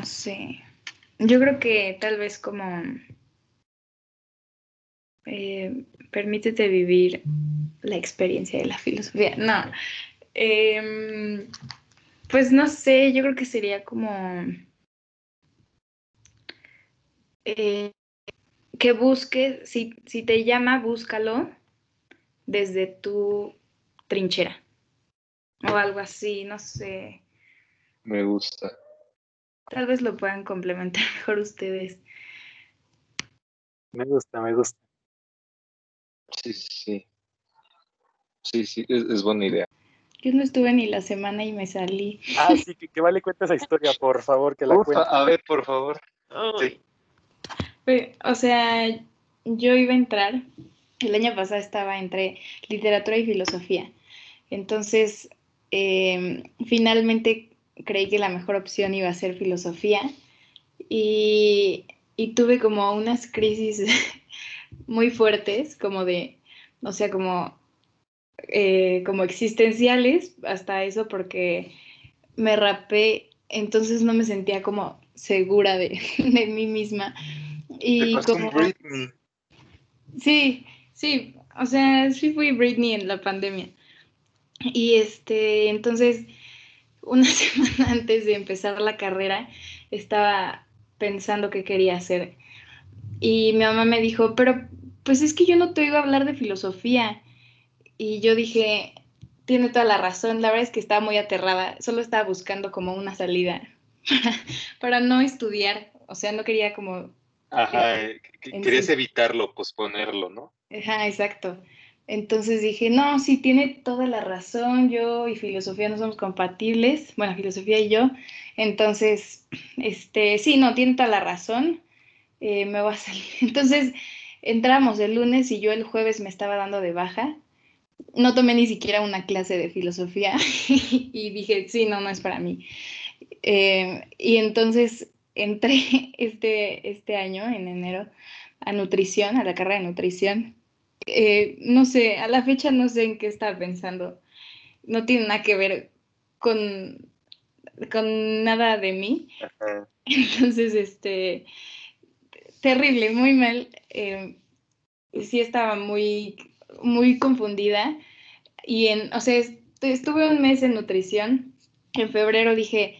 no sé. Yo creo que tal vez como eh, permítete vivir la experiencia de la filosofía. No. Em, pues no sé, yo creo que sería como eh, que busques, si, si te llama, búscalo desde tu trinchera o algo así, no sé. Me gusta. Tal vez lo puedan complementar mejor ustedes. Me gusta, me gusta. Sí, sí. Sí, sí, es, buena idea. Yo no estuve ni la semana y me salí. Ah, sí, que, vale cuenta esa historia, por favor, que la cuente. A ver, por favor. Sí. o sea, yo iba a entrar, el año pasado estaba entre literatura y filosofía. Entonces, em, finalmente creí que la mejor opción iba a ser filosofía y, y tuve como unas crisis muy fuertes, como de, o sea, como, eh, como existenciales, hasta eso, porque me rapé, entonces no me sentía como segura de, de mí misma. Y como... Sí, sí, o sea, sí fui Britney en la pandemia. Y este, entonces, una semana antes de empezar la carrera, estaba pensando qué quería hacer. Y mi mamá me dijo, pero pues es que yo no te oigo hablar de filosofía. Y yo dije, tiene toda la razón, la verdad es que estaba muy aterrada, solo estaba buscando como una salida para, no estudiar, o sea, no quería como... Ajá, eh, querías evitarlo, posponerlo, ¿no? Ajá, exacto. Entonces dije, no, sí, tiene toda la razón, yo y filosofía no somos compatibles, bueno, filosofía y yo, entonces, este, sí, no, tiene toda la razón, eh, me va a salir. Entonces entramos el lunes y yo el jueves me estaba dando de baja. No tomé ni siquiera una clase de filosofía y dije, sí, no, no es para mí. Eh, y entonces entré este, este año, en enero, a nutrición, a la carrera de nutrición. Eh, no sé, a la fecha no sé en qué estaba pensando. No tiene nada que ver con, con nada de mí. Entonces, este, terrible, muy mal. Eh, sí estaba muy, muy confundida. Y en, o sea, estuve un mes en nutrición. En febrero dije,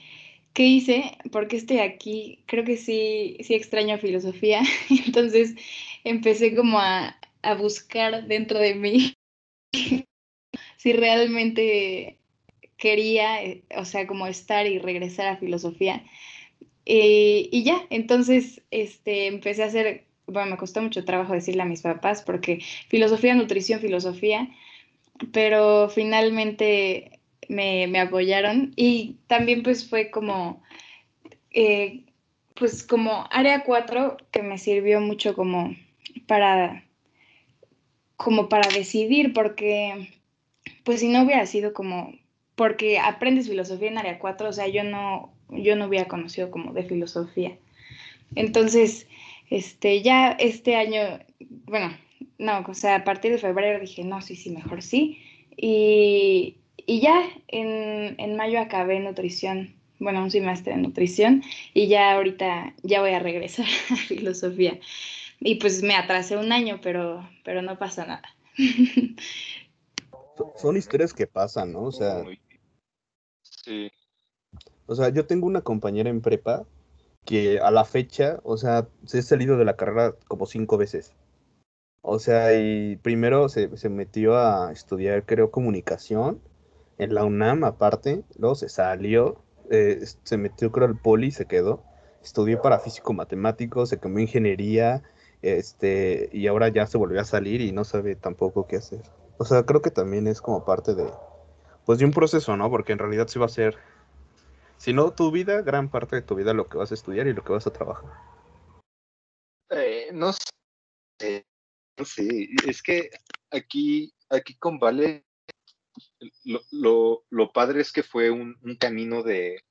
¿qué hice? ¿Por qué estoy aquí? Creo que sí, sí extraño filosofía. Entonces empecé como a, a buscar dentro de mí si realmente quería, eh, o sea, como estar y regresar a filosofía. Eh, y ya, entonces este, empecé a hacer, bueno, me costó mucho trabajo decirle a mis papás porque filosofía, nutrición, filosofía, pero finalmente me, me apoyaron y también pues fue como, eh, pues como área 4 que me sirvió mucho como para, como para decidir porque pues si no hubiera sido como, porque aprendes filosofía en área 4, o sea, yo no yo no había conocido como de filosofía. Entonces, este, ya este año, bueno, no, o sea, a partir de febrero dije, no, sí, sí, mejor sí. Y, ya en, en, mayo acabé nutrición, bueno, un semestre de nutrición, y ya ahorita ya voy a regresar a filosofía. Y pues me atrasé un año, pero, pero no pasa nada. Son historias que pasan, ¿no? O sea. Sí. O sea, yo tengo una compañera en prepa que a la fecha, o sea, se ha salido de la carrera como cinco veces. O sea, y primero se, metió a estudiar, creo, comunicación en la UNAM aparte, luego se salió, eh, se metió, creo, al poli y se quedó. Estudió para físico matemático, se cambió ingeniería, este, y ahora ya se volvió a salir y no sabe tampoco qué hacer. O sea, creo que también es como parte de, pues de un proceso, ¿no? Porque en realidad sí va a ser si no tu vida, gran parte de tu vida lo que vas a estudiar y lo que vas a trabajar. Eh, no sé, no sé, es que aquí, aquí con Vale, lo, lo, padre es que fue un, camino de...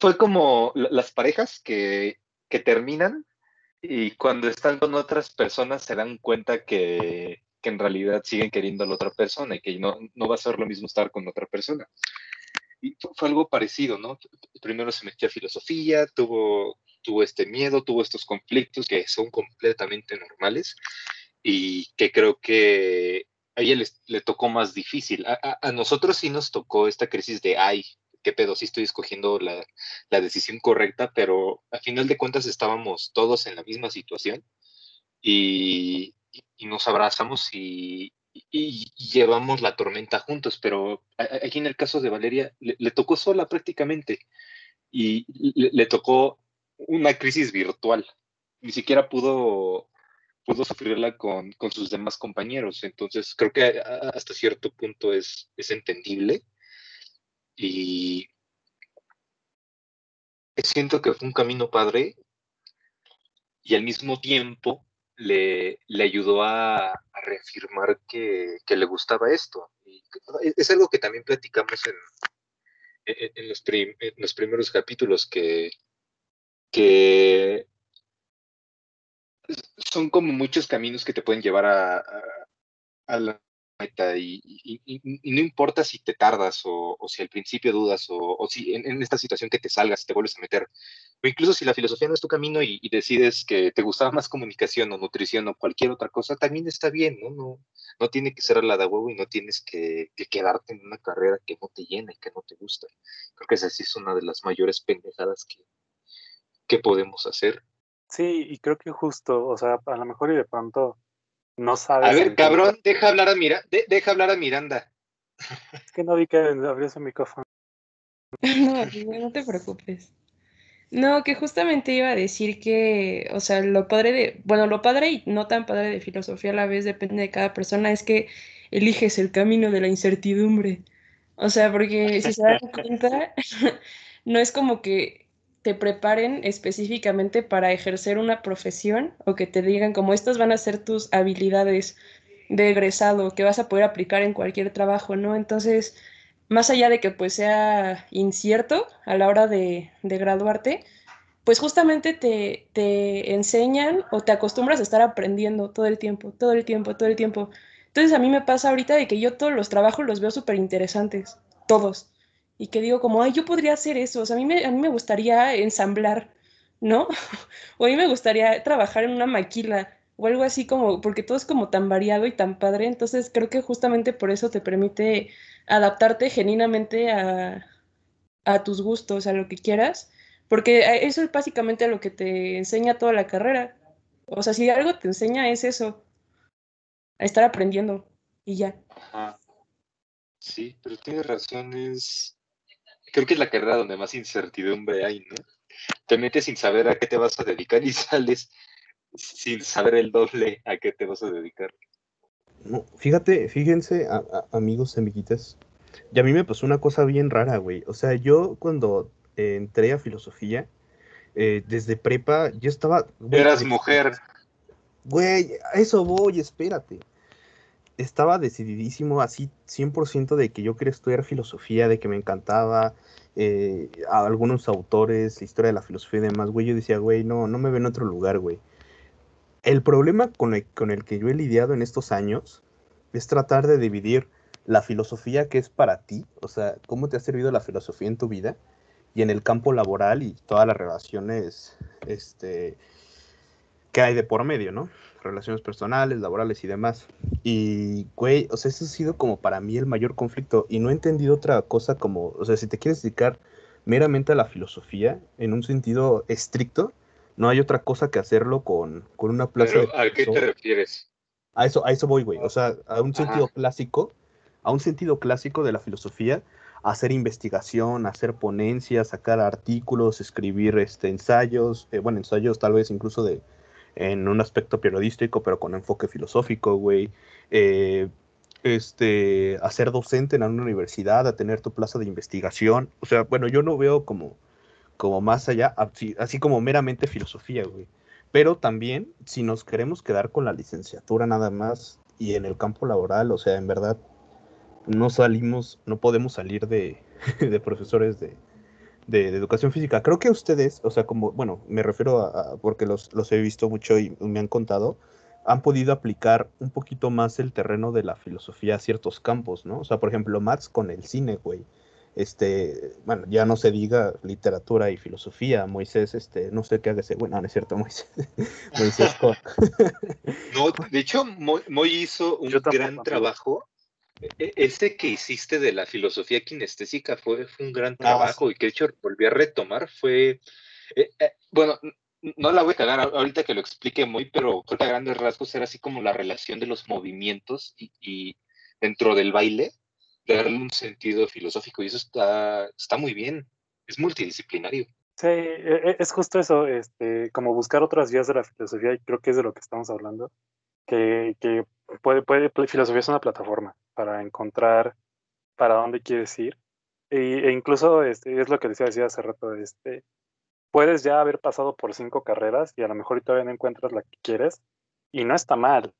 Fue como las parejas que, que terminan y cuando están con otras personas se dan cuenta que, que, en realidad siguen queriendo a la otra persona y que no, no va a ser lo mismo estar con otra persona. y fue algo parecido, ¿no? Primero se metió a filosofía, tuvo, tuvo este miedo, tuvo estos conflictos que son completamente normales y que creo que a ella le, tocó más difícil. A, nosotros sí nos tocó esta crisis de, ay, qué pedo, sí estoy escogiendo la, decisión correcta, pero al final de cuentas estábamos todos en la misma situación y, nos abrazamos y, llevamos la tormenta juntos, pero aquí en el caso de Valeria le, tocó sola prácticamente y le, tocó una crisis virtual. Ni siquiera pudo, pudo sufrirla con, con, sus demás compañeros. Entonces creo que hasta cierto punto es, es entendible y siento que fue un camino padre y al mismo tiempo le, le ayudó a, reafirmar que, le gustaba esto. Y es algo que también platicamos en, en, los, los, primeros capítulos, que, que son como muchos caminos que te pueden llevar a, a la y, no importa si te tardas o, si al principio dudas o, si en, esta situación que te salgas, te vuelves a meter, o incluso si la filosofía no es tu camino y, decides que te gustaba más comunicación o nutrición o cualquier otra cosa, también está bien, ¿no? No, no tiene que ser la de huevo y no tienes que, quedarte en una carrera que no te llena y que no te gusta. Creo que esa sí es una de las mayores pendejadas que, que podemos hacer. Sí, y creo que justo, o sea, a lo mejor y de pronto no sabes. A ver, cabrón, deja hablar a, Mira deja hablar a Miranda. Es que no vi que abrió su micrófono. no, no te preocupes. No, que justamente iba a decir que, o sea, lo padre de, bueno, lo padre y no tan padre de filosofía a la vez depende de cada persona, es que eliges el camino de la incertidumbre. O sea, porque si se dan cuenta, no es como que te preparen específicamente para ejercer una profesión o que te digan como estas van a ser tus habilidades de egresado que vas a poder aplicar en cualquier trabajo, ¿no? Entonces, más allá de que pues sea incierto a la hora de, graduarte, pues justamente te, te, enseñan o te acostumbras a estar aprendiendo todo el tiempo, todo el tiempo, todo el tiempo. Entonces a mí me pasa ahorita de que yo todos los trabajos los veo súper interesantes, todos y que digo como, ay, yo podría hacer eso, o sea, a mí me, a mí me gustaría ensamblar, ¿no? o a mí me gustaría trabajar en una maquila o algo así como, porque todo es como tan variado y tan padre, entonces creo que justamente por eso te permite adaptarte genuinamente a, a tus gustos, a lo que quieras, porque eso es básicamente lo que te enseña toda la carrera. O sea, si algo te enseña es eso, a estar aprendiendo y ya. Sí, pero tienes razón, es creo que es la carrera donde más incertidumbre hay, ¿no? Te metes sin saber a qué te vas a dedicar y sales sin saber el doble a qué te vas a dedicar. No, fíjate, fíjense, amigos, amiguitas, y a mí me pasó una cosa bien rara, güey. O sea, yo cuando entré a filosofía, eh, desde prepa, yo estaba... Eras mujer. Güey, a eso voy, espérate estaba decididísimo, así 100% de que yo quería estudiar filosofía, de que me encantaba eh, a algunos autores, la historia de la filosofía y demás, güey. Yo decía, güey, no, no me veo en otro lugar, güey. El problema con el, con el que yo he lidiado en estos años es tratar de dividir la filosofía que es para ti, o sea, cómo te ha servido la filosofía en tu vida y en el campo laboral y todas las relaciones este, que hay de por medio, ¿no? relaciones personales, laborales y demás. Y, güey, o sea, eso ha sido como para mí el mayor conflicto y no he entendido otra cosa como, o sea, si te quieres dedicar meramente a la filosofía en un sentido estricto, no hay otra cosa que hacerlo con, con una plaza ¿A qué te refieres? A eso, a eso voy, güey. O sea, a un sentido clásico, a un sentido clásico de la filosofía, hacer investigación, hacer ponencias, sacar artículos, escribir este, ensayos, eh, bueno, ensayos tal vez incluso de, en un aspecto periodístico, pero con enfoque filosófico, güey. Eh, este, a ser docente en una universidad, a tener tu plaza de investigación. O sea, bueno, yo no veo como, como más allá, así, así como meramente filosofía, güey. Pero también, si nos queremos quedar con la licenciatura nada más y en el campo laboral, o sea, en verdad, no salimos, no podemos salir de, de profesores de, de, educación física. Creo que ustedes, o sea, como, bueno, me refiero a, porque los, los, he visto mucho y me han contado, han podido aplicar un poquito más el terreno de la filosofía a ciertos campos, ¿no? O sea, por ejemplo, Max con el cine, güey. este, bueno, ya no se diga literatura y filosofía, Moisés, este, no sé qué haga ese, bueno, no es cierto, Moisés, Moisés No, de hecho, Moy, hizo un gran trabajo. E, ese que hiciste de la filosofía kinestésica fue, un gran trabajo y que de hecho volví a retomar. Fue, eh, eh, bueno, no la voy a cagar ahorita que lo explique muy, pero creo que a grandes rasgos era así como la relación de los movimientos y dentro del baile darle un sentido filosófico y eso está, está muy bien, es multidisciplinario. Sí, e, e, es justo eso, este, como buscar otras vías de la filosofía y creo que es de lo que estamos hablando, que, que puede, puede, filosofía es una plataforma para encontrar para dónde quieres ir e, incluso este, es lo que decía, decía hace rato, este, puedes ya haber pasado por cinco carreras y a lo mejor todavía no encuentras la que quieres y no está mal,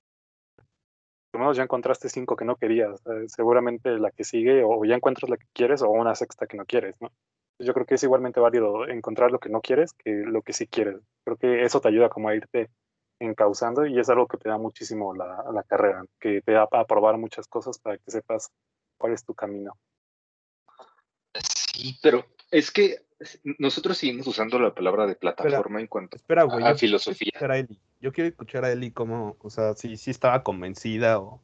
lo menos ya encontraste cinco que no querías. seguramente la que sigue o ya encuentras la que quieres o una sexta que no quieres, ¿no? Yo creo que es igualmente válido encontrar lo que no quieres que lo que sí quieres. Creo que eso te ayuda como a irte encauzando y es algo que te da muchísimo la, la carrera, que te da para probar muchas cosas para que sepas cuál es tu camino. Sí, pero es que nosotros seguimos usando la palabra de plataforma en cuanto a, filosofía. Yo quiero escuchar a Eli cómo, o sea, si, si estaba convencida o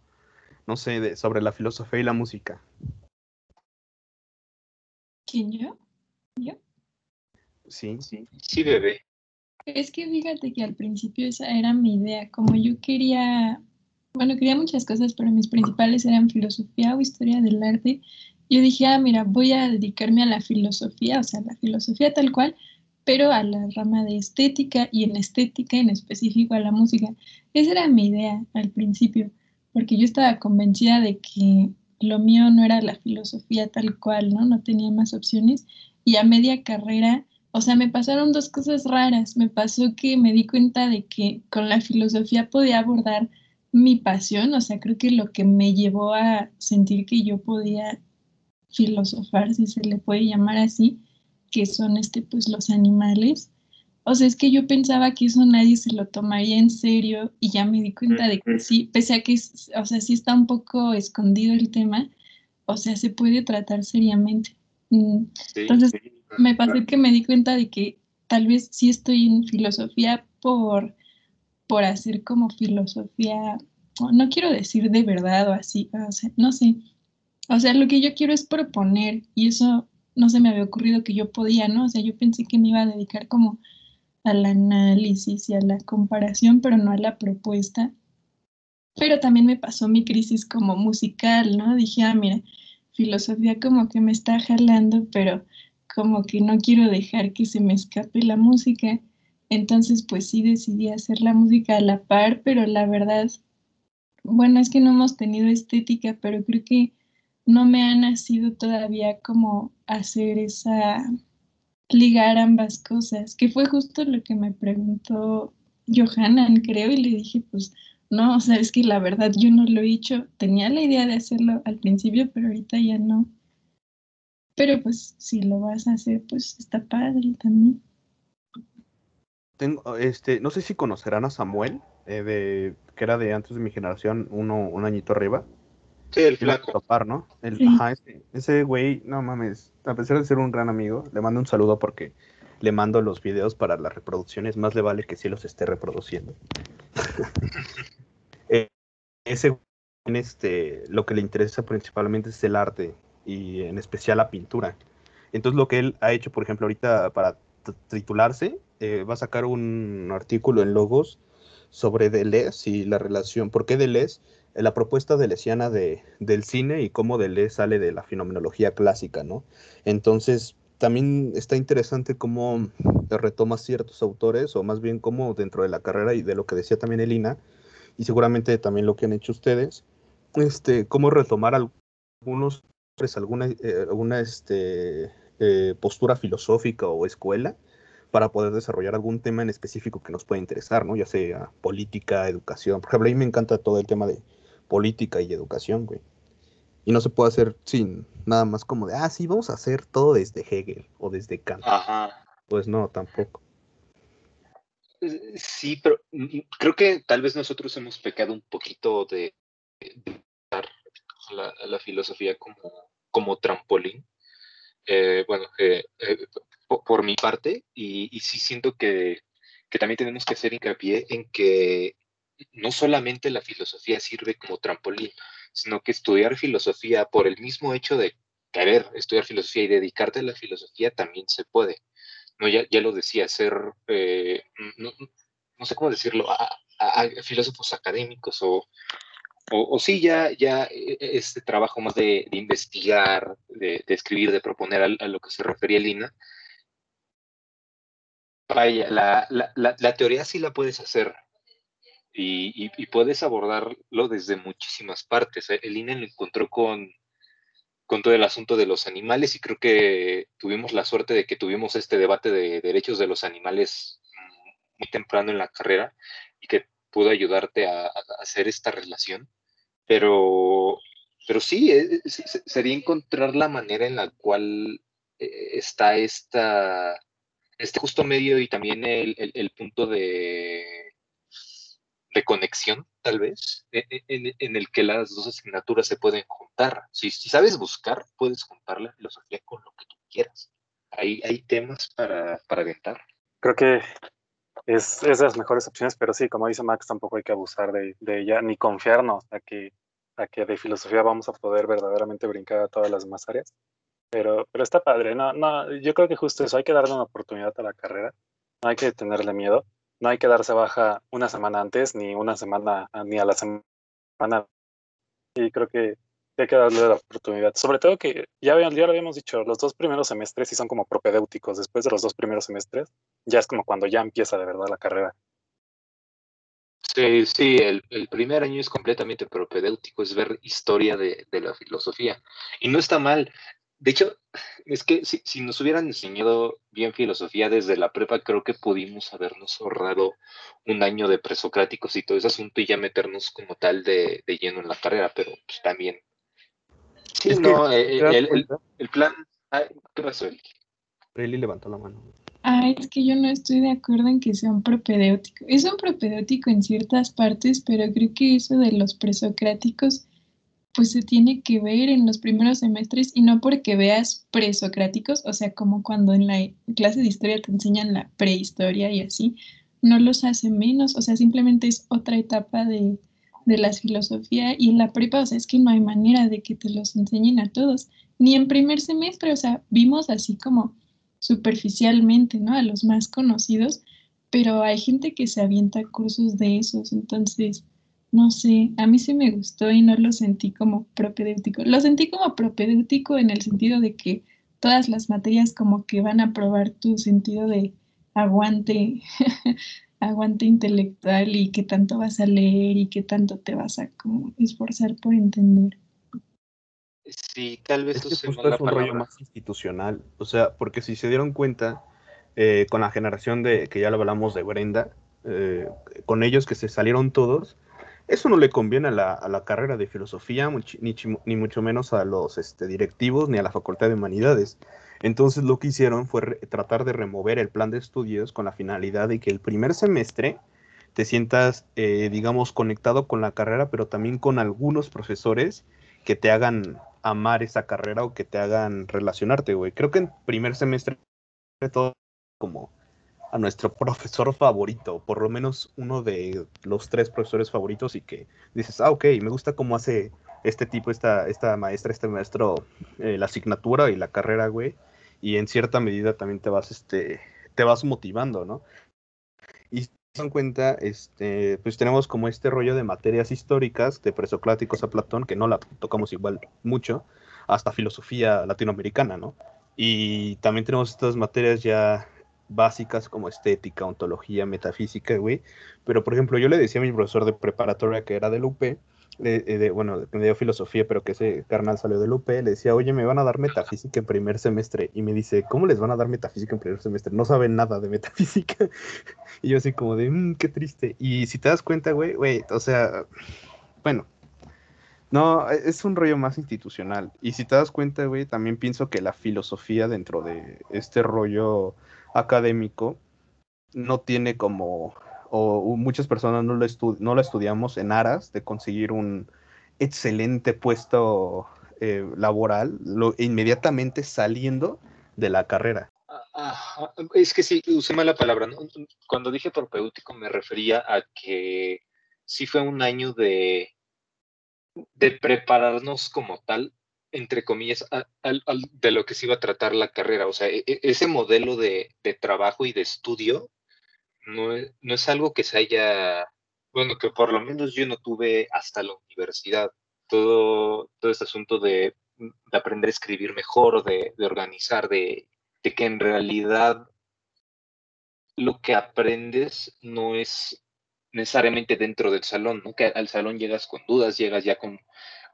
no sé, de, sobre la filosofía y la música. ¿Quién yo? ¿Yo? Sí, sí. Sí, bebé. Es que fíjate que al principio esa era mi idea, como yo quería, bueno, quería muchas cosas, pero mis principales eran filosofía o historia del arte yo dije, ah, mira, voy a dedicarme a la filosofía, o sea, la filosofía tal cual, pero a la rama de estética y en estética en específico a la música. Esa era mi idea al principio, porque yo estaba convencida de que lo mío no era la filosofía tal cual, ¿no? No tenía más opciones. Y a media carrera, o sea, me pasaron dos cosas raras. Me pasó que me di cuenta de que con la filosofía podía abordar mi pasión, o sea, creo que lo que me llevó a sentir que yo podía filosofar, si se le puede llamar así, que son este, pues, los animales. O sea, es que yo pensaba que eso nadie se lo tomaría en serio y ya me di cuenta de que sí, pese a que, o sea, sí está un poco escondido el tema, o sea, se puede tratar seriamente. Mm, entonces, me pasó que me di cuenta de que tal vez sí estoy en filosofía por, por hacer como filosofía, no quiero decir de verdad o así, o sea, no sé, o sea, lo que yo quiero es proponer y eso no se me había ocurrido que yo podía, ¿no? O sea, yo pensé que me iba a dedicar como al análisis y a la comparación, pero no a la propuesta. Pero también me pasó mi crisis como musical, ¿no? Dije, ah, mira, filosofía como que me está jalando, pero como que no quiero dejar que se me escape la música. Entonces, pues sí decidí hacer la música a la par, pero la verdad, bueno, es que no hemos tenido estética, pero creo que no me ha nacido todavía como hacer esa, ligar ambas cosas, que fue justo lo que me preguntó Johanan, creo, y le dije, pues no, o sea, es que la verdad yo no lo he hecho, tenía la idea de hacerlo al principio, pero ahorita ya no. Pero pues si lo vas a hacer, pues está padre también. Tengo, este, no sé si conocerán a Samuel, eh, de, que era de antes de mi generación, uno, un añito arriba. Sí, el flaco. ¿no? Ajá, ese, güey, no mames, a pesar de ser un gran amigo, le mando un saludo porque le mando los videos para las reproducciones, más le vale que sí los esté reproduciendo. Eh, ese este, lo que le interesa principalmente es el arte y en especial la pintura. Entonces lo que él ha hecho, por ejemplo, ahorita para titularse, eh, va a sacar un artículo en Logos sobre Deleuze y la relación, ¿por qué Deleuze? la propuesta delesiana de, del cine y cómo Deleuze sale de la fenomenología clásica, ¿no? Entonces, también está interesante cómo retoma ciertos autores, o más bien cómo dentro de la carrera y de lo que decía también Elina, y seguramente también lo que han hecho ustedes, este, cómo retomar algunos, pues, alguna, eh, alguna este, eh, postura filosófica o escuela para poder desarrollar algún tema en específico que nos pueda interesar, ¿no? Ya sea política, educación. Por ejemplo, a mí me encanta todo el tema de política y educación, güey. Y no se puede hacer sin nada más como de, ah, sí, vamos a hacer todo desde Hegel o desde Kant. Ajá. Pues no, tampoco. Eh, sí, pero mm, mm, creo que tal vez nosotros hemos pecado un poquito de, de la, la, filosofía como, como trampolín. eh, bueno, eh, por, mi parte, y, sí siento que, que también tenemos que hacer hincapié en que no solamente la filosofía sirve como trampolín, sino que estudiar filosofía por el mismo hecho de querer estudiar filosofía y dedicarte a la filosofía también se puede. No, ya, ya lo decía, ser, eh, no, no, sé cómo decirlo, filósofos académicos o, o, sí, ya, ya e, e, este trabajo más de, investigar, de, escribir, de proponer a, lo que se refería Lina. Vaya, la, la, la, teoría sí la puedes hacer, y, puedes abordarlo desde muchísimas partes. ¿eh? El INE lo encontró con, con todo el asunto de los animales y creo que tuvimos la suerte de que tuvimos este debate de derechos de los animales muy temprano en la carrera y que pudo ayudarte a, hacer esta relación. Pero, pero sí, eh, sería encontrar la manera en la cual eh, está esta, este justo medio y también el punto de de conexión, tal vez, e, e, en, el que las dos asignaturas se pueden juntar. Si, si, sabes buscar, puedes juntar la filosofía con lo que tú quieras. Hay, hay temas para, para aventar. Creo que es, es, de las mejores opciones, pero sí, como dice Max, tampoco hay que abusar de, de ella, ni confiarnos a que, a que de filosofía vamos a poder verdaderamente brincar a todas las demás áreas. Pero, pero está padre, no, no, yo creo que justo eso, hay que darle una oportunidad a la carrera, no hay que tenerle miedo no hay que darse baja una semana antes, ni una semana, ni a la semana. Y creo que hay que darle la oportunidad. Sobre todo que ya, ya lo habíamos dicho, los dos primeros semestres sí son como propedéuticos. Después de los dos primeros semestres, ya es como cuando ya empieza de verdad la carrera. Sí, sí, el, el primer año es completamente propedéutico, es ver historia de, de, la filosofía. Y no está mal. De hecho, es que si, nos hubieran enseñado bien filosofía desde la prepa, creo que pudimos habernos ahorrado un año de presocráticos y todo ese asunto y ya meternos como tal de, lleno en la carrera, pero pues también. Sí, no, eh, eh, el, plan. ¿Qué pasó, Eli? Eli levantó la mano. Ah, es que yo no estoy de acuerdo en que sea un propedéutico. Es un propedéutico en ciertas partes, pero creo que eso de los presocráticos pues se tiene que ver en los primeros semestres y no porque veas presocráticos, o sea, como cuando en la clase de historia te enseñan la prehistoria y así, no los hace menos, o sea, simplemente es otra etapa de, de la filosofía y en la prepa, o sea, es que no hay manera de que te los enseñen a todos, ni en primer semestre, o sea, vimos así como superficialmente, ¿no? A los más conocidos, pero hay gente que se avienta cursos de esos, entonces no sé, a mí sí me gustó y no lo sentí como propedéutico. Lo sentí como propedéutico en el sentido de que todas las materias como que van a probar tu sentido de aguante, aguante intelectual y qué tanto vas a leer y qué tanto te vas a como esforzar por entender. Sí, tal vez es, es un rollo más institucional, o sea, porque si se dieron cuenta eh, con la generación de que ya lo hablamos de Brenda, eh, con ellos que se salieron todos, eso no le conviene a la, carrera de filosofía, ni, mucho menos a los este, directivos ni a la Facultad de Humanidades. Entonces lo que hicieron fue tratar de remover el plan de estudios con la finalidad de que el primer semestre te sientas, eh, digamos, conectado con la carrera, pero también con algunos profesores que te hagan amar esa carrera o que te hagan relacionarte, güey. Creo que en primer semestre todo como a nuestro profesor favorito, por lo menos uno de los tres profesores favoritos y que dices, ah, ok, me gusta cómo hace este tipo, esta, esta maestra, este maestro, eh, la asignatura y la carrera, güey, y en cierta medida también te vas, este, te vas motivando, ¿no? Y dan cuenta, este, pues tenemos como este rollo de materias históricas, de presocráticos a Platón, que no la tocamos igual mucho, hasta filosofía latinoamericana, ¿no? Y también tenemos estas materias ya básicas como estética, ontología, metafísica, güey. Pero, por ejemplo, yo le decía a mi profesor de preparatoria que era del UP, eh, de, bueno, me dio filosofía, pero que ese carnal salió del UP, le decía, oye, me van a dar metafísica en primer semestre. Y me dice, ¿cómo les van a dar metafísica en primer semestre? No saben nada de metafísica. y yo así como de, mmm, qué triste. Y si te das cuenta, güey, güey, o sea, bueno, no, e, es un rollo más institucional. Y si te das cuenta, güey, también pienso que la filosofía dentro de este rollo académico no tiene como, o muchas personas no lo, no lo estudiamos en aras de conseguir un excelente puesto eh, laboral, inmediatamente saliendo de la carrera. Ajá, es que sí, usé mala palabra. Cuando dije propéutico me refería a que sí fue un año de, de prepararnos como tal, entre comillas, a- de lo que se iba a tratar la carrera. O sea, e- e- ese modelo de, de trabajo y de estudio no es, no es algo que se haya, bueno, que por lo menos yo no tuve hasta la universidad. Todo, todo este asunto de, de aprender a escribir mejor, de, organizar, de, de que en realidad lo que aprendes no es necesariamente dentro del salón, ¿no? Que al salón llegas con dudas, llegas ya con,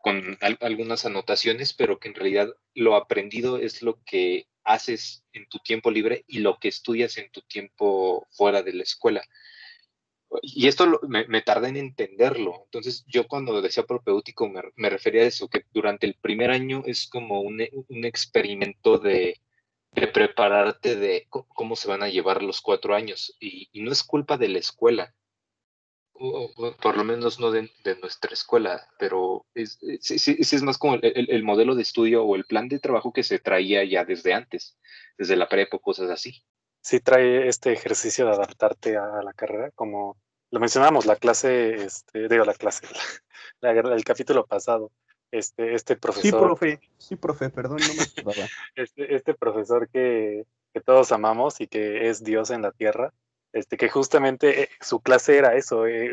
con al- algunas anotaciones, pero que en realidad lo aprendido es lo que haces en tu tiempo libre y lo que estudias en tu tiempo fuera de la escuela. Y esto me, me tardé en entenderlo. Entonces, yo cuando decía propéutico me, refería a eso, que durante el primer año es como un, un experimento de, de prepararte de cómo se van a llevar los cuatro años. Y no es culpa de la escuela, o, o por lo menos no de, de nuestra escuela, pero es, es, sí- sí es más como el, el- el modelo de estudio o el plan de trabajo que se traía ya desde antes, desde la prepa, cosas así. Sí trae este ejercicio de adaptarte a la carrera, como lo mencionamos, la clase, este, digo, la clase, la- el capítulo pasado, este, este Sí, profesor, profe, sí, profe, perdón, no me acordaba. este, este profesor que, que todos amamos y que es Dios en la tierra, este, que justamente eh, su clase era eso, eh,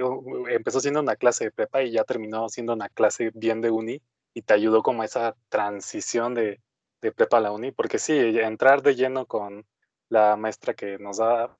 empezó siendo una clase de prepa y ya terminó siendo una clase bien de uni y te ayudó como a esa transición de, de prepa a la uni, porque sí, entrar de lleno con la maestra que nos da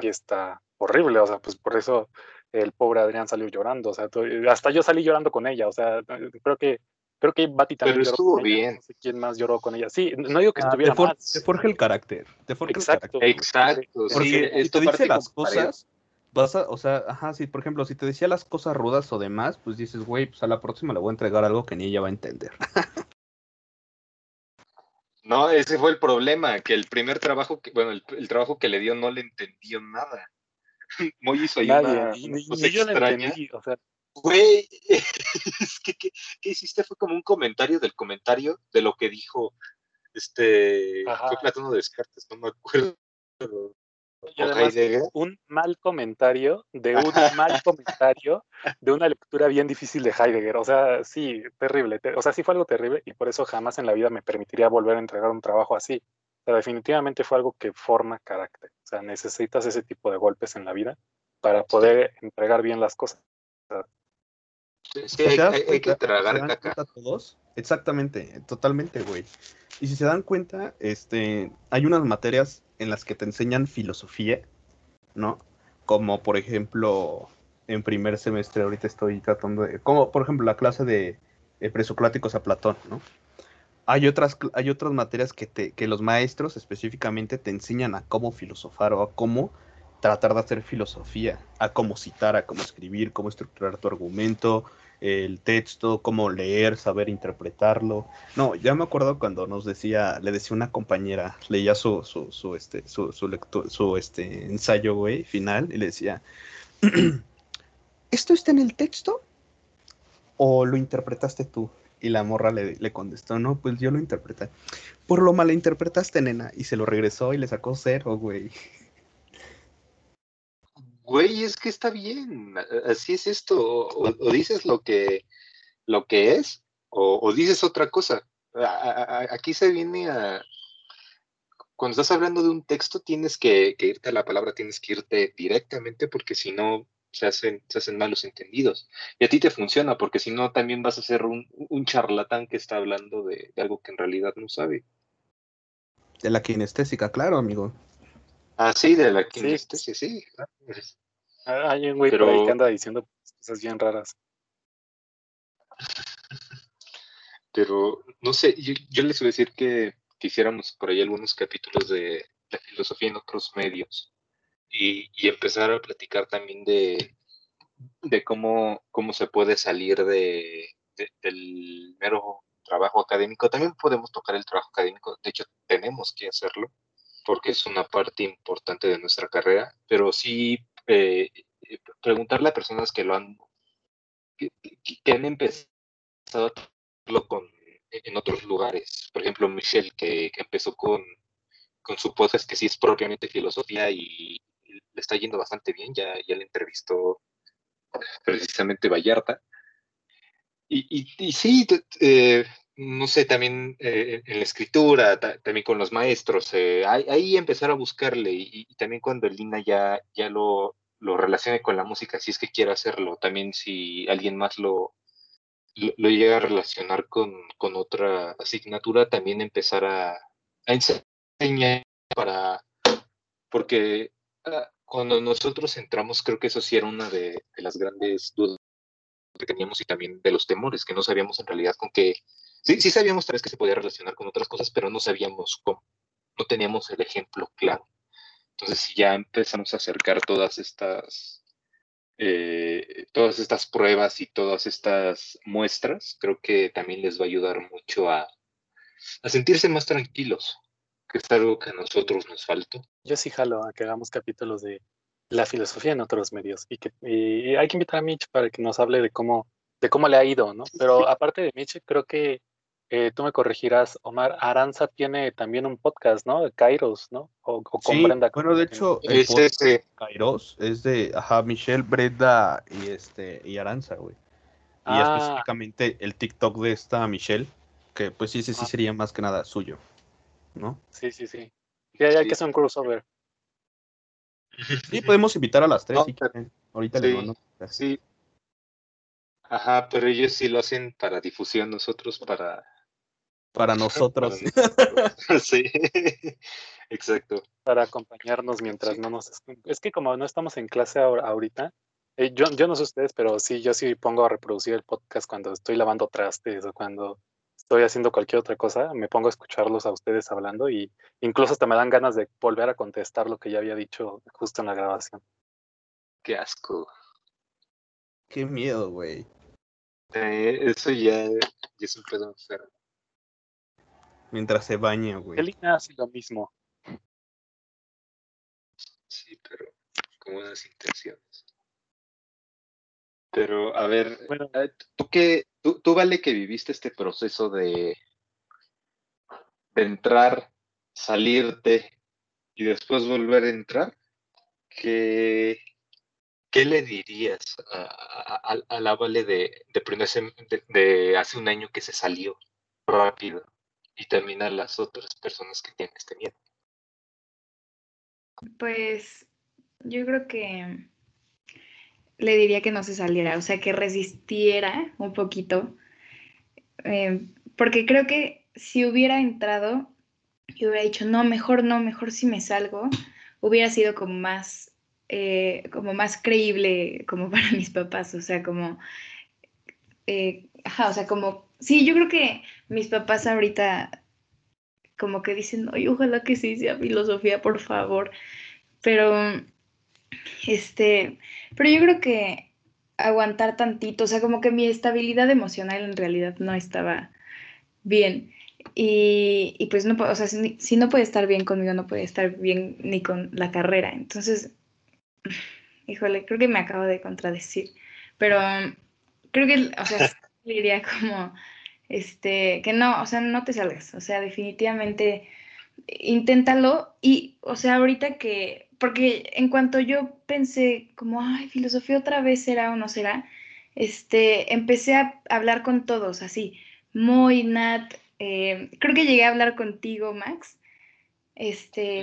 y está horrible, o sea, pues por eso el pobre Adrián salió llorando, o sea, hasta yo salí llorando con ella, o sea, creo que creo que Bati también Pero lloró estuvo con ella, bien. no sé quién más lloró con ella. Sí, no digo que Ah, estuviera te, for- mal. te forja el carácter, te forja Exacto. el carácter. Exacto, sí, Porque si esto te dice las cosas, vas a, o sea, ajá, sí, por ejemplo, si te decía las cosas rudas o demás, pues dices, güey, pues a la próxima le voy a entregar algo que ni ella va a entender. No, ese fue el problema, que el primer trabajo, que, bueno, el, el trabajo que le dio no le entendió nada. Moy hizo ahí Nadie, una, ni, una ni- cosa ni yo la extraña. entendí, o sea, Güey, es que ¿qué, hiciste? Fue como un comentario del comentario de lo que dijo este, Ajá. fue Platón Descartes, no me acuerdo. y O además un mal comentario de un mal comentario de una lectura bien difícil de Heidegger, o sea, sí, terrible, te- o sea, sí fue algo terrible y por eso jamás en la vida me permitiría volver a entregar un trabajo así. O sea, definitivamente fue algo que forma carácter, o sea, necesitas ese tipo de golpes en la vida para poder entregar bien las cosas. Es Si hay, que ¿se tragar caca. todos? Exactamente, totalmente, güey. Y si se dan cuenta, este, hay unas materias en las que te enseñan filosofía, ¿no? Como por ejemplo, en primer semestre ahorita estoy tratando de, como por ejemplo la clase de eh, presocráticos a Platón, ¿no? Hay otras, hay otras materias que, te, que los maestros específicamente te enseñan a cómo filosofar o a cómo tratar de hacer filosofía, a cómo citar, a cómo escribir, cómo estructurar tu argumento, el texto, cómo leer, saber interpretarlo. No, ya me acuerdo cuando nos decía, le decía una compañera, leía su, su, su, este, su, su, lectu- su este, ensayo, güey, final, y le decía, ¿esto está en el texto o lo interpretaste tú? Y la morra le, le contestó, no, pues yo lo interpreté. Por lo malinterpretaste, nena. Y se lo regresó y le sacó cero, güey. Güey, es que está bien, así es esto, o, o dices lo que, lo que es, o, o dices otra cosa. A- a- a- aquí se viene a... Cuando estás hablando de un texto, tienes que, que irte a la palabra, tienes que irte directamente, porque si no, se hacen, se hacen malos entendidos. Y a ti te funciona, porque si no, también vas a ser un, un charlatán que está hablando de, de algo que en realidad no sabe. De la kinestésica, claro, amigo. Ah, sí, de la Sí. kinestesia, sí. claro. Hay un güey por ahí Pero- que anda diciendo cosas bien raras. Pero no sé, yo, yo les voy a decir que quisiéramos por ahí algunos capítulos de la filosofía en otros medios y, y empezar a platicar también de, de cómo, cómo se puede salir de, de- del mero trabajo académico. También podemos tocar el trabajo académico, de hecho tenemos que hacerlo porque es una parte importante de nuestra carrera, pero sí eh, eh, preguntarle a personas que lo han, que, han empezado a hacerlo con, en otros lugares. Por ejemplo, Michelle, que, que empezó con, con su podcast, que sí es propiamente filosofía y le está yendo bastante bien, ya, ya le entrevistó precisamente Vallarta. Y, y, y sí, eh, no sé, también eh, en la escritura, también con los maestros, eh, ahí, ahí, empezar a buscarle y, también cuando Lina ya, ya lo, lo relacione con la música, si es que quiere hacerlo, también si alguien más lo, lo, llega a relacionar con, con, otra asignatura, también empezar a, enseñar para, porque uh, cuando nosotros entramos, creo que eso sí era una de las grandes dudas que teníamos y también de los temores, que no sabíamos en realidad con qué Sí, sí sabíamos tal vez que se podía relacionar con otras cosas, pero no sabíamos cómo. No teníamos el ejemplo claro. Entonces, si ya empezamos a acercar todas estas, eh, todas estas pruebas y todas estas muestras, creo que también les va a ayudar mucho a, a sentirse más tranquilos, que es algo que a nosotros nos faltó. Yo sí jalo a que hagamos capítulos de la filosofía en otros medios y que y hay que invitar a Mitch para que nos hable de cómo de cómo le ha ido, ¿no? Pero aparte de Mitch, creo que eh, tú me corregirás, Omar, Aranza tiene también un podcast, ¿no? De Kairos, ¿no? O, o con sí, Brenda. Bueno, de hecho, el Es podcast ese. de Kairos es de ajá, Michelle, Brenda y este y Aranza, güey. Y Ah. específicamente el TikTok de esta Michelle, que pues sí, ese sí Ah. sería más que nada suyo, ¿no? Sí, sí, sí. Sí, hay Sí. que hacer un crossover. Sí, podemos invitar a las tres No, si pero-. Ahorita sí, les mando. Sí. Ajá, pero ellos sí lo hacen para difusión, nosotros para... Para nosotros. sí, exacto. para acompañarnos mientras Sí. no nos... Es que como no estamos en clase ahora- ahorita, eh, yo, yo no sé ustedes, pero sí, yo sí pongo a reproducir el podcast cuando estoy lavando trastes o cuando estoy haciendo cualquier otra cosa, me pongo a escucharlos a ustedes hablando y incluso hasta me dan ganas de volver a contestar lo que ya había dicho justo en la grabación. Qué asco. Qué miedo, güey. Eh, eso ya, ya es un pedo enfermo. Mientras se baña, güey. Elina hace lo mismo. Sí, pero con buenas intenciones. Pero, a ver, Bueno. eh, tú que, tú, tú vale que viviste este proceso de, de entrar, salirte y después volver a entrar, ¿qué, qué le dirías a, a- a- la Vale de, de, primer de hace un año que se salió rápido y también a las otras personas que tienen este miedo? Pues yo creo que le diría que no se saliera, o sea, que resistiera un poquito, eh, porque creo que si hubiera entrado y hubiera dicho, no, mejor no, mejor si me salgo, hubiera sido como más, eh, como más creíble como para mis papás, o sea, como, eh, ajá, o sea, como, sí, yo creo que mis papás ahorita como que dicen, ay, ojalá que sí sea filosofía, por favor, pero, este, pero yo creo que aguantar tantito, o sea, como que mi estabilidad emocional en realidad no estaba bien. Y, y pues no, puedo- o sea, si, si no puede estar bien conmigo, no puede estar bien ni con la carrera. Entonces, híjole, creo que me acabo de contradecir. Pero creo que, o sea, le diría como, este, que no, o sea, no te salgas. O sea, definitivamente inténtalo. Y, o sea, ahorita que, porque en cuanto yo pensé como, ay, filosofía otra vez será o no será, este, empecé a hablar con todos, así, muy Nat, eh, creo que llegué a hablar contigo, Max. Este,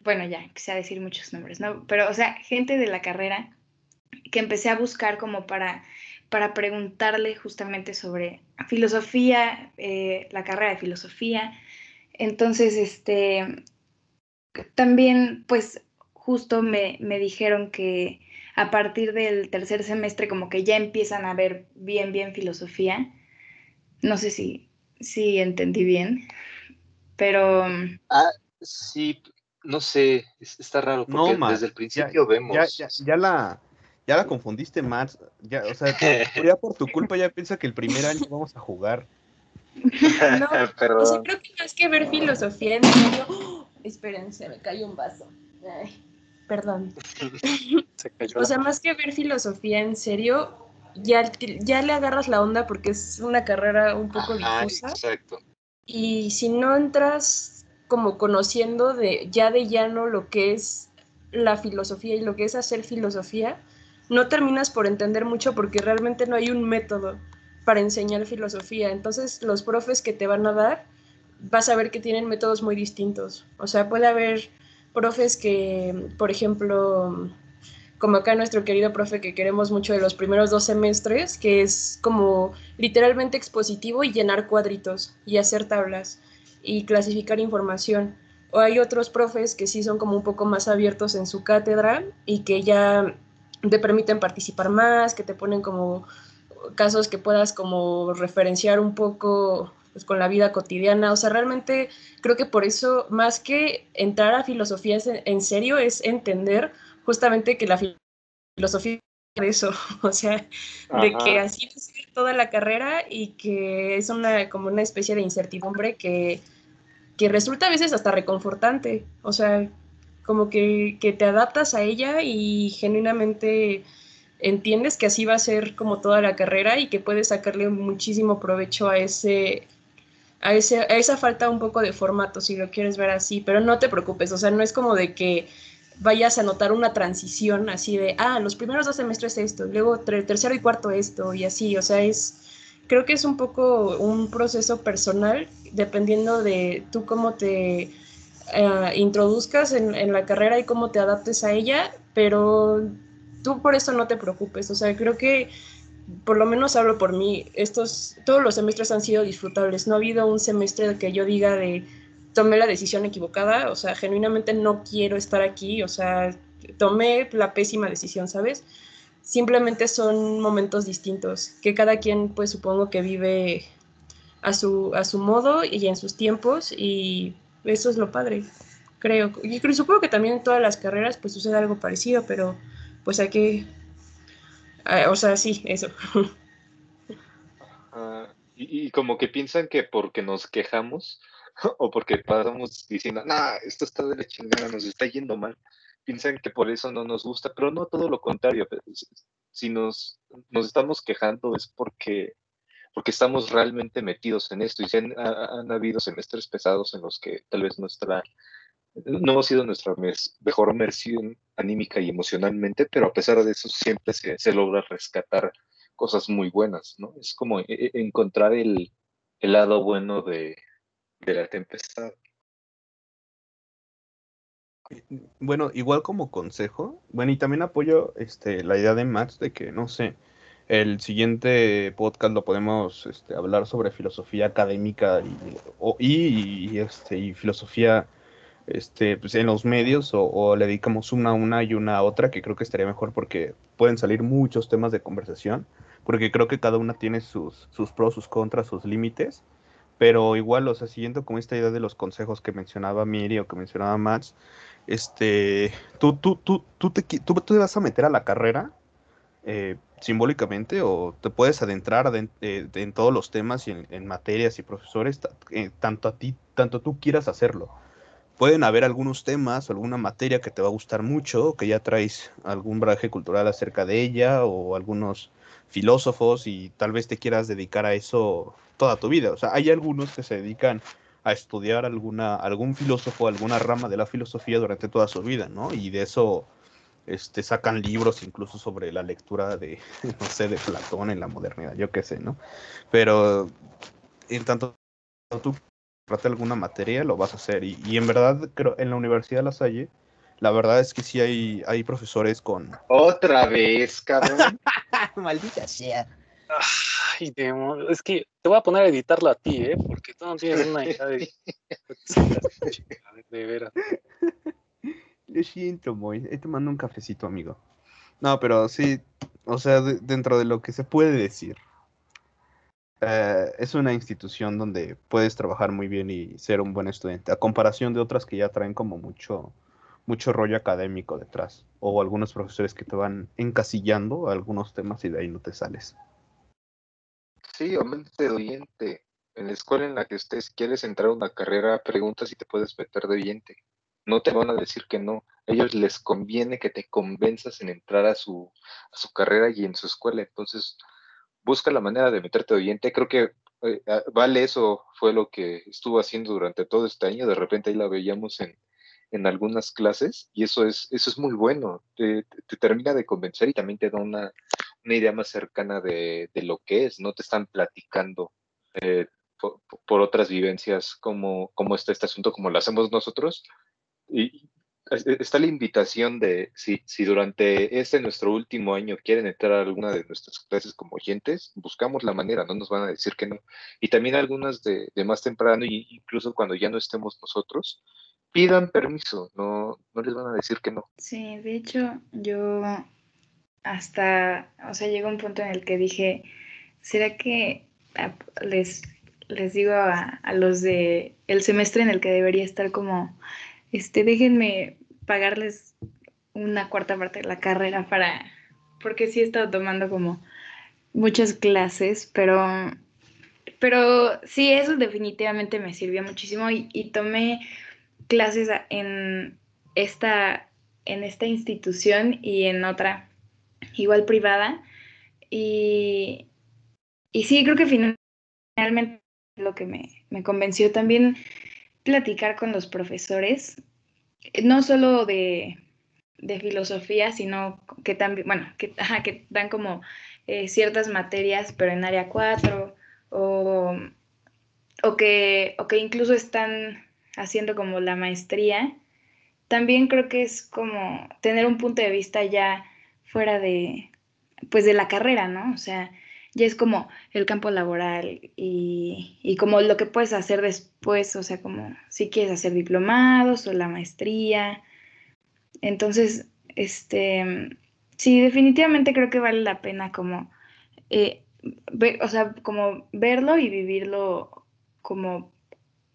bueno, ya empecé a decir muchos nombres, ¿no? Pero, o sea, gente de la carrera que empecé a buscar como para, para preguntarle justamente sobre filosofía, eh, la carrera de filosofía. Entonces, este, también, pues, justo me, me dijeron que a partir del tercer semestre como que ya empiezan a ver bien, bien filosofía. No sé si, si entendí bien, pero... Ah, sí, no sé, es- está raro porque No, desde el ya, principio vemos. ya, ya, ya la, ya la confundiste, Matt. Ya, o sea, ya por tu culpa ya piensa que el primer año vamos a jugar. No, Perdón. O sea, creo que más que ver filosofía en serio. ¡Oh! Esperen, se me cayó un vaso. Ay, perdón. Se cayó O sea, más que ver filosofía en serio, ya, ya le agarras la onda porque es una carrera un poco difusa. Exacto. Y si no entras como conociendo de ya de llano lo que es la filosofía y lo que es hacer filosofía, no terminas por entender mucho porque realmente no hay un método para enseñar filosofía. Entonces los profes que te van a dar, vas a ver que tienen métodos muy distintos. O sea, puede haber profes que, por ejemplo, como acá nuestro querido profe que queremos mucho de los primeros dos semestres, que es como literalmente expositivo y llenar cuadritos y hacer tablas y clasificar información. O hay otros profes que sí son como un poco más abiertos en su cátedra y que ya te permiten participar más, que te ponen como casos que puedas como referenciar un poco pues, con la vida cotidiana. O sea, realmente creo que por eso, más que entrar a filosofía en serio, es entender justamente que la filosofía de eso, o sea, de que así es toda la carrera y que es una como una especie de incertidumbre que, que resulta a veces hasta reconfortante, o sea, como que, que, te adaptas a ella y genuinamente entiendes que así va a ser como toda la carrera y que puedes sacarle muchísimo provecho a ese a, ese, a esa falta un poco de formato, si lo quieres ver así, pero no te preocupes, o sea, no es como de que vayas a notar una transición así de, ah, los primeros dos semestres esto, luego tercero y cuarto esto, y así, o sea, es, creo que es un poco un proceso personal, dependiendo de tú cómo te eh, introduzcas en, en, la carrera y cómo te adaptes a ella, pero tú por eso no te preocupes, o sea, creo que por lo menos hablo por mí, estos, todos los semestres han sido disfrutables, no ha habido un semestre que yo diga de tomé la decisión equivocada, o sea, genuinamente no quiero estar aquí, o sea, tomé la pésima decisión, ¿sabes? Simplemente son momentos distintos, que cada quien pues supongo que vive a su, a su modo y en sus tiempos y eso es lo padre, creo. Y supongo que también en todas las carreras pues sucede algo parecido, pero pues hay que Ah, o sea, sí, eso. Ah, y, como que piensan que porque nos quejamos o porque pasamos diciendo, nah, esto está de la chingada, nos está yendo mal, piensan que por eso no nos gusta, pero no todo lo contrario. Si nos, nos estamos quejando es porque, porque estamos realmente metidos en esto y si han, habido semestres pesados en los que tal vez nuestra no ha sido nuestra mejor versión anímica y emocionalmente, pero a pesar de eso siempre se, logra rescatar cosas muy buenas, ¿no? Es como e, e, encontrar el, lado bueno de, la tempestad. Bueno, igual como consejo, bueno, y también apoyo este, la idea de Max de que, no sé, el siguiente podcast lo podemos este, hablar sobre filosofía académica y, y, este, y filosofía este, pues en los medios o, le dedicamos una a una y una a otra, que creo que estaría mejor porque pueden salir muchos temas de conversación, porque creo que cada una tiene sus, sus pros, sus contras, sus límites, pero igual, o sea, siguiendo con esta idea de los consejos que mencionaba Miri o que mencionaba Max, este, tú, tú, tú, tú, te, tú, te vas a meter a la carrera eh, simbólicamente o te puedes adentrar eh, en todos los temas y en, materias y profesores, eh, tanto a ti, tanto tú quieras hacerlo pueden haber algunos temas alguna materia que te va a gustar mucho, que ya traes algún bagaje cultural acerca de ella o algunos filósofos y tal vez te quieras dedicar a eso toda tu vida. O sea, hay algunos que se dedican a estudiar alguna, algún filósofo, alguna rama de la filosofía durante toda su vida, ¿no? Y de eso este, sacan libros incluso sobre la lectura de, no sé, de Platón en la modernidad, yo qué sé, ¿no? Pero en tanto tú trate alguna materia, lo vas a hacer. Y, en verdad, creo, en la Universidad de La Salle, la verdad es que sí hay, hay profesores con... Otra vez, cabrón. Maldita sea. Ay, es que te voy a poner a editarlo a ti, ¿eh? Porque tú no tienes una idea de... de veras. Lo siento, Moy. Te tomando un cafecito, amigo. No, pero sí, o sea, dentro de lo que se puede decir, eh, es una institución donde puedes trabajar muy bien y ser un buen estudiante, a comparación de otras que ya traen como mucho, mucho rollo académico detrás, o algunos profesores que te van encasillando algunos temas y de ahí no te sales. Sí, aumente de oyente. En la escuela en la que estés, quieres entrar a una carrera, pregunta si te puedes meter de oyente. No te van a decir que no. A ellos les conviene que te convenzas en entrar a su, a su carrera y en su escuela. Entonces, busca la manera de meterte oyente. Creo que eh, ah, Vale eso fue lo que estuvo haciendo durante todo este año. De repente ahí la veíamos en, en algunas clases y eso es, eso es muy bueno. Te, te termina de convencer y también te da una, una idea más cercana de, de, lo que es. No te están platicando eh, por, por, otras vivencias como, como está este asunto, como lo hacemos nosotros. Y, está la invitación de si, si durante este nuestro último año quieren entrar a alguna de nuestras clases como oyentes, buscamos la manera, no nos van a decir que no. Y también algunas de, más temprano, y incluso cuando ya no estemos nosotros, pidan permiso, no, no les van a decir que no. Sí, de hecho, yo hasta, o sea, llegó un punto en el que dije, ¿será que les, les digo a, a los de el semestre en el que debería estar como este, déjenme pagarles una cuarta parte de la carrera para, porque sí he estado tomando como muchas clases, pero, pero sí, eso definitivamente me sirvió muchísimo y, y tomé clases en esta, en esta institución y en otra igual privada. Y, y sí, creo que finalmente lo que me, me convenció también platicar con los profesores, no solo de, de filosofía, sino que también, bueno, que, ajá, que dan como eh, ciertas materias, pero en área 4, o, o, que, o que incluso están haciendo como la maestría, también creo que es como tener un punto de vista ya fuera de, pues de la carrera, ¿no? O sea, ya es como el campo laboral y, y, como lo que puedes hacer después, o sea, como si quieres hacer diplomados o la maestría. Entonces, este, sí, definitivamente creo que vale la pena como, eh, ver, o sea, como verlo y vivirlo como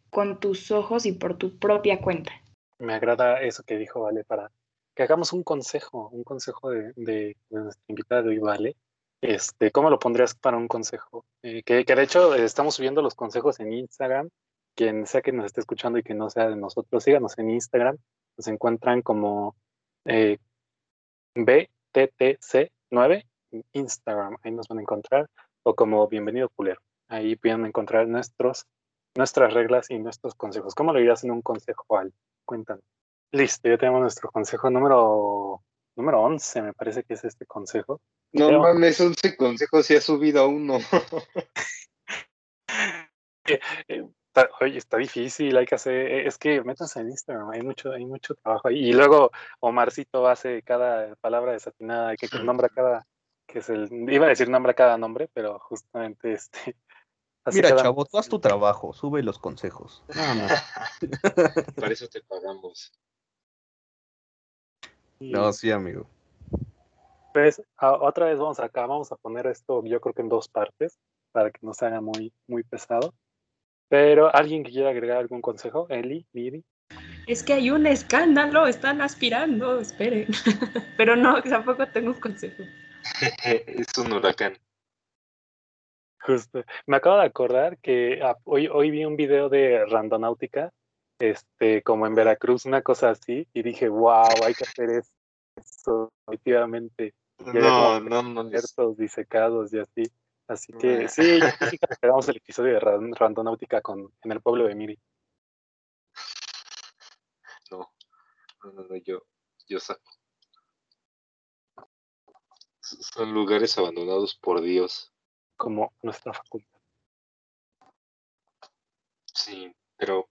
con tus ojos y por tu propia cuenta. Me agrada eso que dijo Vale para que hagamos un consejo, un consejo de, de, de nuestra hoy, Vale, este, ¿Cómo lo pondrías para un consejo? Eh, que, de hecho eh, estamos subiendo los consejos en Instagram. Quien sea que nos esté escuchando y que no sea de nosotros, síganos en Instagram. Nos encuentran como eh, BTTC9 en Instagram. Ahí nos van a encontrar. O como Bienvenido Culero. Ahí pueden encontrar nuestros, nuestras reglas y nuestros consejos. ¿Cómo lo dirías en un consejo, Al? Cuéntanos. Listo, ya tenemos nuestro consejo número, número 11, me parece que es este consejo. No Pero, mames, 11 consejos y ha subido a uno. Eh, eh, está, oye, está difícil, hay que hacer, eh, es que métanse en Instagram, hay mucho, hay mucho trabajo ahí. Y luego Omarcito hace cada palabra desatinada, que nombra cada, que es el, iba a decir nombra cada nombre, pero justamente este. Mira, cada... chavo, tú haz tu trabajo, sube los consejos. Para eso te pagamos. No, sí, amigo. Pues a, otra vez vamos acá, vamos a poner esto yo creo que en dos partes para que no se haga muy, muy pesado. Pero alguien que quiera agregar algún consejo, Eli, Liri. Es que hay un escándalo, están aspirando, esperen. Pero no, tampoco tengo un consejo. es un huracán. Justo. Me acabo de acordar que ah, hoy, hoy vi un video de Randonáutica, este, como en Veracruz, una cosa así, y dije, wow, hay que hacer eso eso, definitivamente. No, no, no. Ciertos disecados y así. Así que sí, esperamos el episodio de Randonáutica con, en el pueblo de Miri. No, no, no, no yo, yo saco. Son lugares abandonados por Dios. Como nuestra facultad. Sí, pero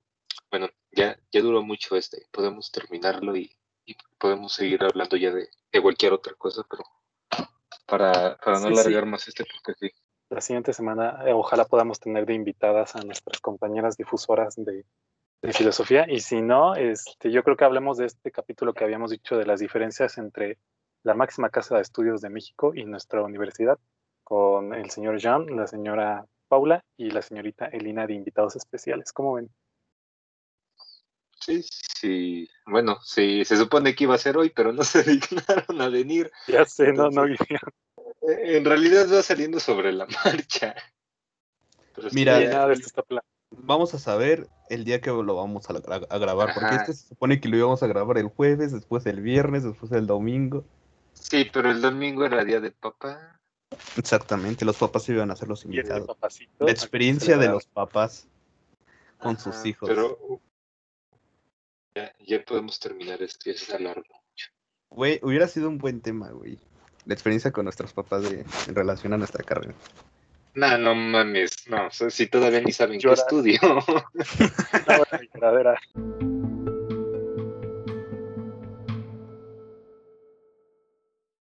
bueno, ya, ya duró mucho este. Podemos terminarlo y y podemos seguir hablando ya de, de cualquier otra cosa, pero para, para no sí, alargar sí. más este, porque sí. La siguiente semana, eh, ojalá podamos tener de invitadas a nuestras compañeras difusoras de, de filosofía, y si no, este, yo creo que hablemos de este capítulo que habíamos dicho de las diferencias entre la máxima casa de estudios de México y nuestra universidad, con el señor Jean, la señora Paula y la señorita Elina de invitados especiales. ¿Cómo ven? Sí, sí, bueno, sí, se supone que iba a ser hoy, pero no se dignaron a venir. Ya sé, Entonces, no, no vinieron. En realidad va saliendo sobre la marcha. Pero Mira, sí, nada de esto está plan. vamos a saber el día que lo vamos a, gra- a grabar, porque Ajá. este se supone que lo íbamos a grabar el jueves, después el viernes, después el domingo. Sí, pero el domingo era día de papá. Exactamente, los papás iban a ser los invitados. La experiencia de los papás con Ajá, sus hijos. Pero ya, ya podemos terminar esto, ya se está largo. Güey, hubiera sido un buen tema, güey. La experiencia con nuestros papás de, en relación a nuestra carrera. No, no mames, no, o sea, si todavía ni saben qué estudio. Lloradera.